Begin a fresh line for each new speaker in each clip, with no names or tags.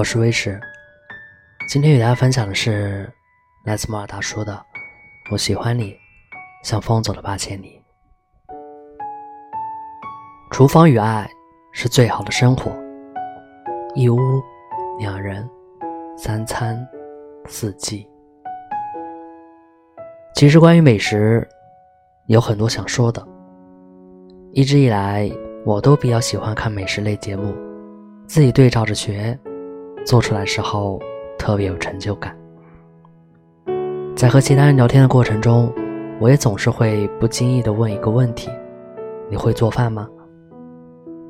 我是威士，今天与大家分享的是来自摩尔大叔的《我喜欢你，像风走了八千里》。厨房与爱是最好的生活，一屋两人，三餐四季。其实关于美食，有很多想说的。一直以来，我都比较喜欢看美食类节目，自己对照着学。做出来时候特别有成就感。在和其他人聊天的过程中，我也总是会不经意的问一个问题：“你会做饭吗？”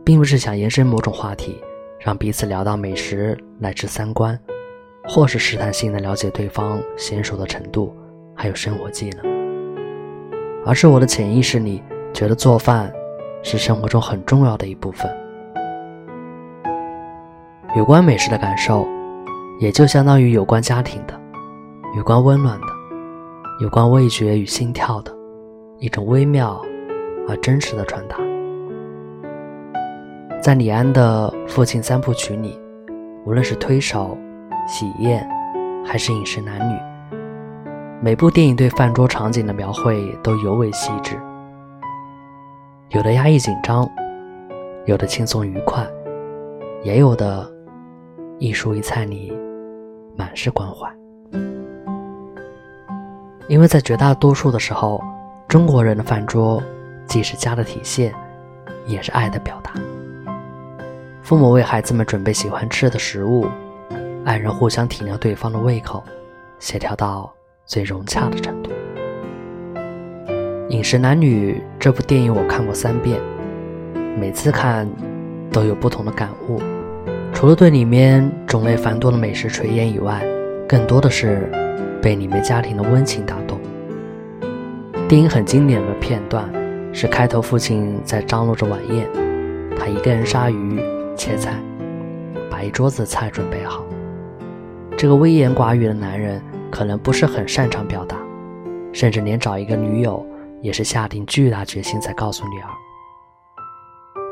并不是想延伸某种话题，让彼此聊到美食乃至三观，或是试探性的了解对方娴熟的程度，还有生活技能，而是我的潜意识里觉得做饭是生活中很重要的一部分。有关美食的感受，也就相当于有关家庭的、有关温暖的、有关味觉与心跳的一种微妙而真实的传达。在李安的《父亲三部曲》里，无论是推手、喜宴，还是饮食男女，每部电影对饭桌场景的描绘都尤为细致，有的压抑紧张，有的轻松愉快，也有的。一蔬一菜里满是关怀，因为在绝大多数的时候，中国人的饭桌既是家的体现，也是爱的表达。父母为孩子们准备喜欢吃的食物，爱人互相体谅对方的胃口，协调到最融洽的程度。《饮食男女》这部电影我看过三遍，每次看都有不同的感悟。除了对里面种类繁多的美食垂涎以外，更多的是被里面家庭的温情打动。电影很经典的片段是开头父亲在张罗着晚宴，他一个人杀鱼切菜，把一桌子菜准备好。这个微言寡语的男人可能不是很擅长表达，甚至连找一个女友也是下定巨大决心才告诉女儿。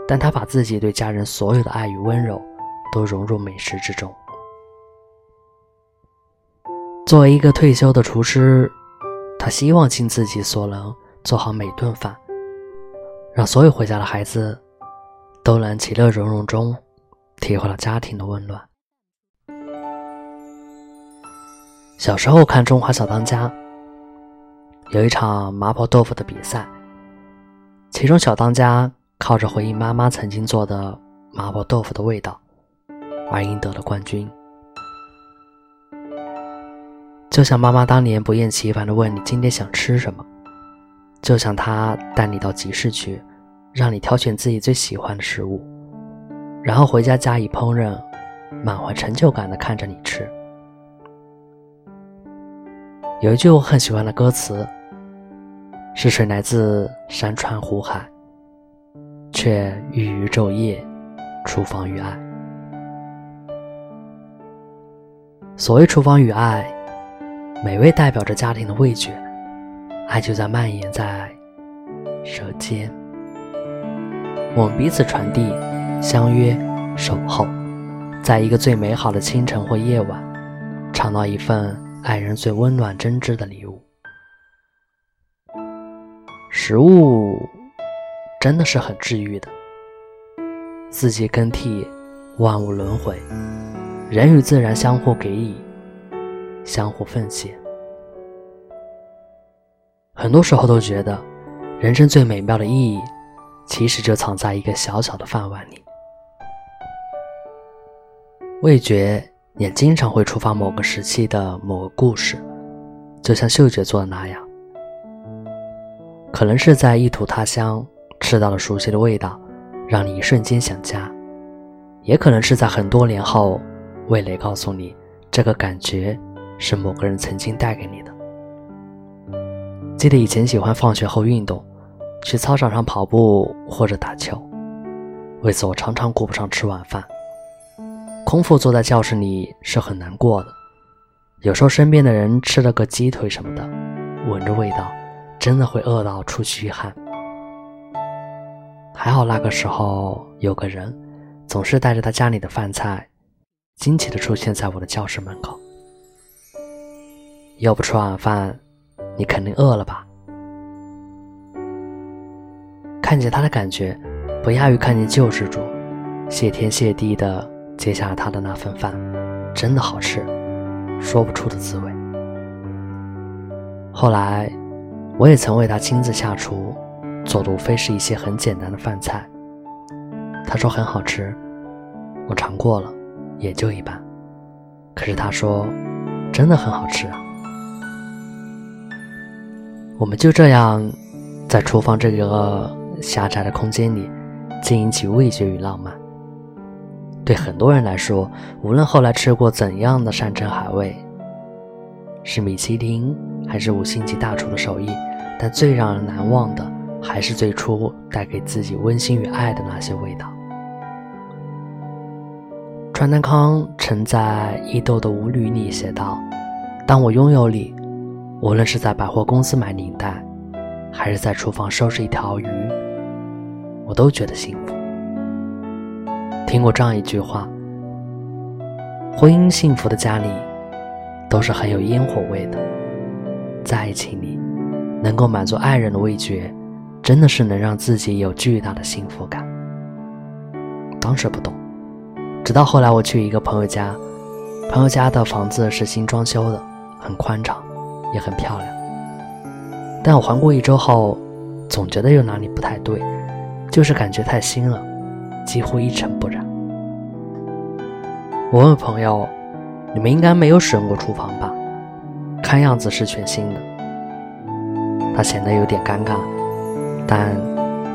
但他把自己对家人所有的爱与温柔。都融入美食之中。作为一个退休的厨师，他希望尽自己所能做好每顿饭，让所有回家的孩子都能其乐融融中体会到家庭的温暖。小时候看《中华小当家》，有一场麻婆豆腐的比赛，其中小当家靠着回忆妈妈曾经做的麻婆豆腐的味道。而赢得了冠军，就像妈妈当年不厌其烦地问你今天想吃什么，就像她带你到集市去，让你挑选自己最喜欢的食物，然后回家加以烹饪，满怀成就感地看着你吃。有一句我很喜欢的歌词，是水来自山川湖海，却寓于昼夜，厨房与爱。所谓厨房与爱，美味代表着家庭的味觉，爱就在蔓延在舌尖。我们彼此传递，相约守候，在一个最美好的清晨或夜晚，尝到一份爱人最温暖真挚的礼物。食物真的是很治愈的，四季更替，万物轮回。人与自然相互给予，相互奉献。很多时候都觉得，人生最美妙的意义，其实就藏在一个小小的饭碗里。味觉也经常会触发某个时期的某个故事，就像嗅觉做的那样，可能是在异土他乡吃到了熟悉的味道，让你一瞬间想家；也可能是在很多年后。味蕾告诉你，这个感觉是某个人曾经带给你的。记得以前喜欢放学后运动，去操场上跑步或者打球，为此我常常顾不上吃晚饭，空腹坐在教室里是很难过的。有时候身边的人吃了个鸡腿什么的，闻着味道，真的会饿到出虚汗。还好那个时候有个人，总是带着他家里的饭菜。惊奇地出现在我的教室门口。又不吃晚饭，你肯定饿了吧？看见他的感觉，不亚于看见救世主，谢天谢地的接下了他的那份饭，真的好吃，说不出的滋味。后来，我也曾为他亲自下厨，做的无非是一些很简单的饭菜。他说很好吃，我尝过了，也就一般。可是他说，真的很好吃啊。我们就这样，在厨房这个狭窄的空间里，经营起味觉与浪漫。对很多人来说，无论后来吃过怎样的山珍海味，是米其林还是五星级大厨的手艺，但最让人难忘的，还是最初带给自己温馨与爱的那些味道。川南康曾在伊豆的舞女里写道：“当我拥有你。”无论是在百货公司买领带，还是在厨房收拾一条鱼，我都觉得幸福。听过这样一句话：婚姻幸福的家里，都是很有烟火味的。在爱情里，能够满足爱人的味觉，真的是能让自己有巨大的幸福感。当时不懂，直到后来我去一个朋友家，朋友家的房子是新装修的，很宽敞。也很漂亮，但我环顾一周后，总觉得有哪里不太对，就是感觉太新了，几乎一尘不染。我问朋友：“你们应该没有使用过厨房吧？看样子是全新的。”他显得有点尴尬，但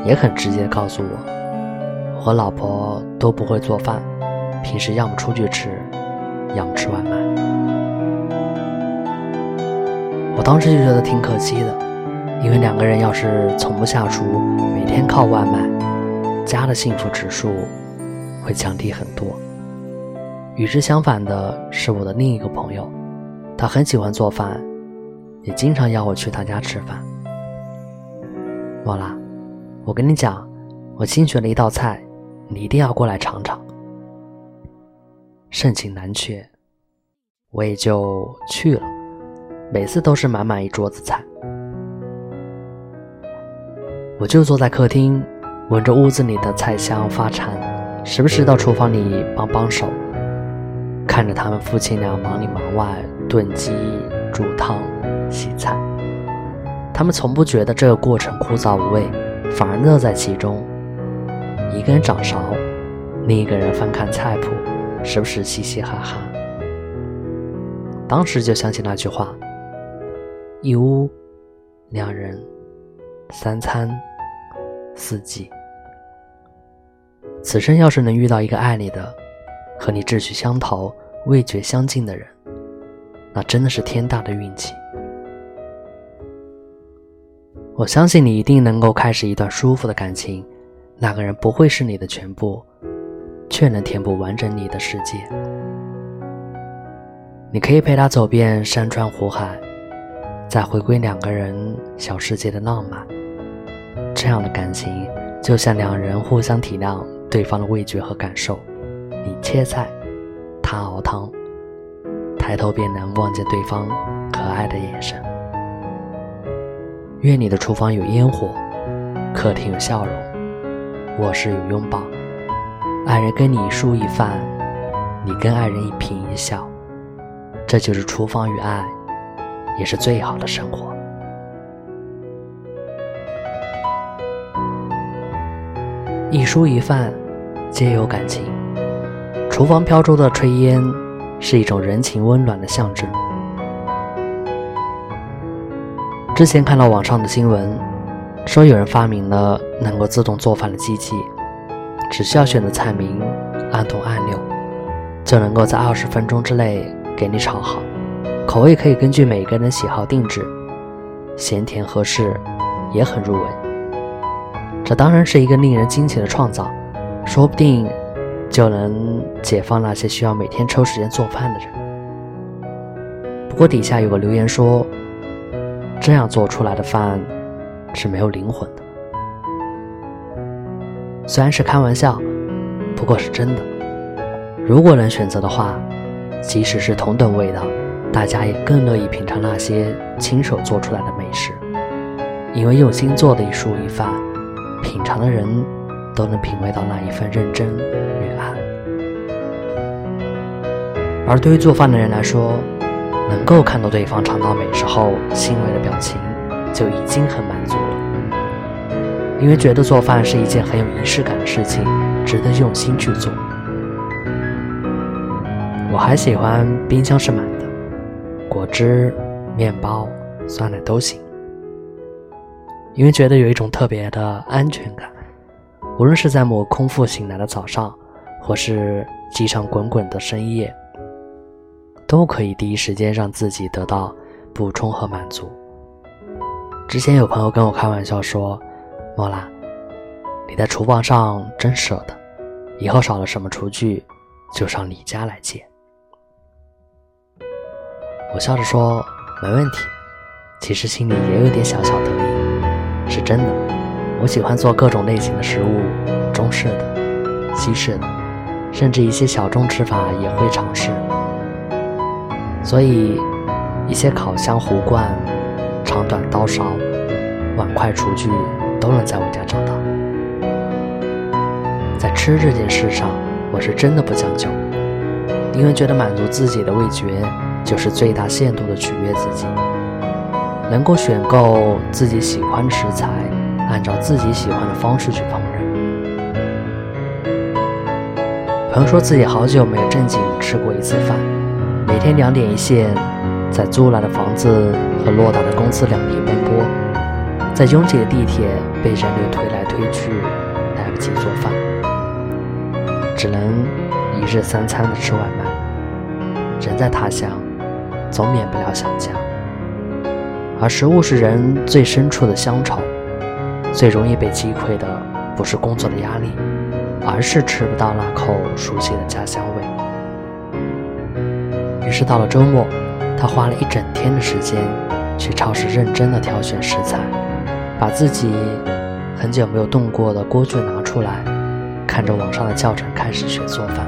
也很直接告诉我：“我老婆都不会做饭，平时要么出去吃，要么吃外卖。”我当时就觉得挺可惜的，因为两个人要是从不下厨，每天靠外卖，家的幸福指数会降低很多。与之相反的是我的另一个朋友，他很喜欢做饭，也经常邀我去他家吃饭。莫拉，我跟你讲，我新学了一道菜，你一定要过来尝尝。盛情难却，我也就去了。每次都是满满一桌子菜，我就坐在客厅，闻着屋子里的菜香发馋，时不时到厨房里帮帮手，看着他们夫妻俩忙里忙外炖鸡、煮汤、洗菜，他们从不觉得这个过程枯燥无味，反而乐在其中。一个人掌勺，另一个人翻看菜谱，时不时嘻嘻哈哈。当时就想起那句话。一屋，两人，三餐，四季。此生要是能遇到一个爱你的、和你志趣相投、味觉相近的人，那真的是天大的运气。我相信你一定能够开始一段舒服的感情，那个人不会是你的全部，却能填补完整你的世界。你可以陪他走遍山川湖海。再回归两个人小世界的浪漫，这样的感情就像两人互相体谅对方的味觉和感受。你切菜，他熬汤，抬头便能望见对方可爱的眼神。愿你的厨房有烟火，客厅有笑容，卧室有拥抱，爱人跟你一蔬一饭，你跟爱人一颦一笑，这就是厨房与爱。也是最好的生活。一蔬一饭，皆有感情。厨房飘出的炊烟，是一种人情温暖的象征。之前看到网上的新闻，说有人发明了能够自动做饭的机器，只需要选择菜名，按动按钮，就能够在二十分钟之内给你炒好。口味可以根据每个人喜好定制，咸甜合适，也很入味。这当然是一个令人惊奇的创造，说不定就能解放那些需要每天抽时间做饭的人。不过底下有个留言说，这样做出来的饭是没有灵魂的。虽然是开玩笑，不过是真的。如果能选择的话，即使是同等味道，大家也更乐意品尝那些亲手做出来的美食，因为用心做的一蔬一饭，品尝的人都能品味到那一份认真与爱。而对于做饭的人来说，能够看到对方尝到美食后欣慰的表情，就已经很满足，因为觉得做饭是一件很有仪式感的事情，值得用心去做。我还喜欢冰箱是满的，果汁、面包、酸奶都行，因为觉得有一种特别的安全感。无论是在某空腹醒来的早上，或是机场滚滚的深夜，都可以第一时间让自己得到补充和满足。之前有朋友跟我开玩笑说：“莫拉，你在厨房上真舍得，以后少了什么厨具，就上你家来借。”我笑着说：“没问题。”其实心里也有点小小得意，是真的。我喜欢做各种类型的食物，中式的、西式的，甚至一些小众吃法也会尝试。所以，一些烤箱、壶罐、长短刀勺、碗筷、厨具都能在我家找到。在吃这件事上，我是真的不讲究，因为觉得满足自己的味觉。就是最大限度的取悦自己，能够选购自己喜欢的食材，按照自己喜欢的方式去烹饪。朋友说自己好久没有正经吃过一次饭，每天两点一线，在租来的房子和偌大的公司两地奔波，在拥挤的地铁被人流推来推去，来不及做饭，只能一日三餐的吃外卖。人在他乡。总免不了想家，而食物是人最深处的乡愁，最容易被击溃的不是工作的压力，而是吃不到那口熟悉的家乡味。于是到了周末，他花了一整天的时间去超市认真的挑选食材，把自己很久没有动过的锅具拿出来，看着网上的教程开始学做饭。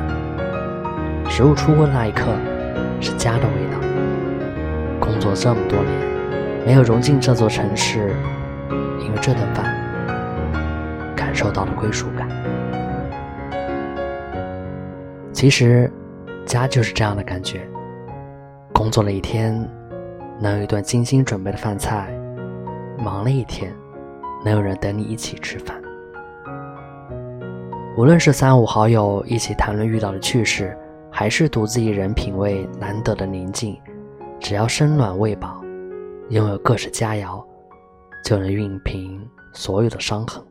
食物出锅的那一刻，是家的味道。工作这么多年，没有融进这座城市，因为这顿饭感受到了归属感。其实，家就是这样的感觉。工作了一天，能有一顿精心准备的饭菜；忙了一天，能有人等你一起吃饭。无论是三五好友一起谈论遇到的趣事，还是独自一人品味难得的宁静。只要身暖胃饱，拥有各式佳肴，就能熨平所有的伤痕。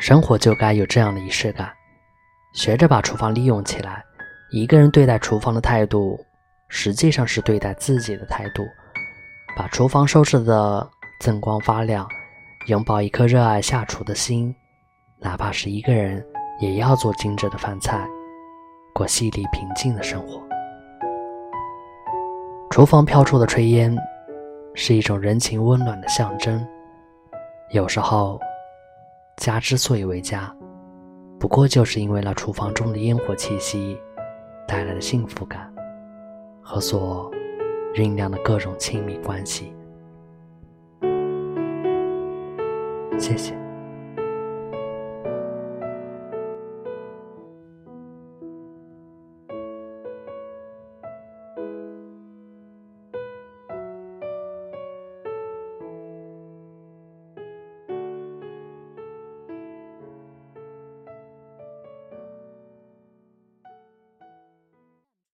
生活就该有这样的仪式感，学着把厨房利用起来。一个人对待厨房的态度，实际上是对待自己的态度。把厨房收拾的锃光发亮，拥抱一颗热爱下厨的心，哪怕是一个人，也要做精致的饭菜，过细腻平静的生活。厨房飘出的炊烟，是一种人情温暖的象征。有时候，家之所以为家，不过就是因为那厨房中的烟火气息带来的幸福感和所酝酿的各种亲密关系。谢谢。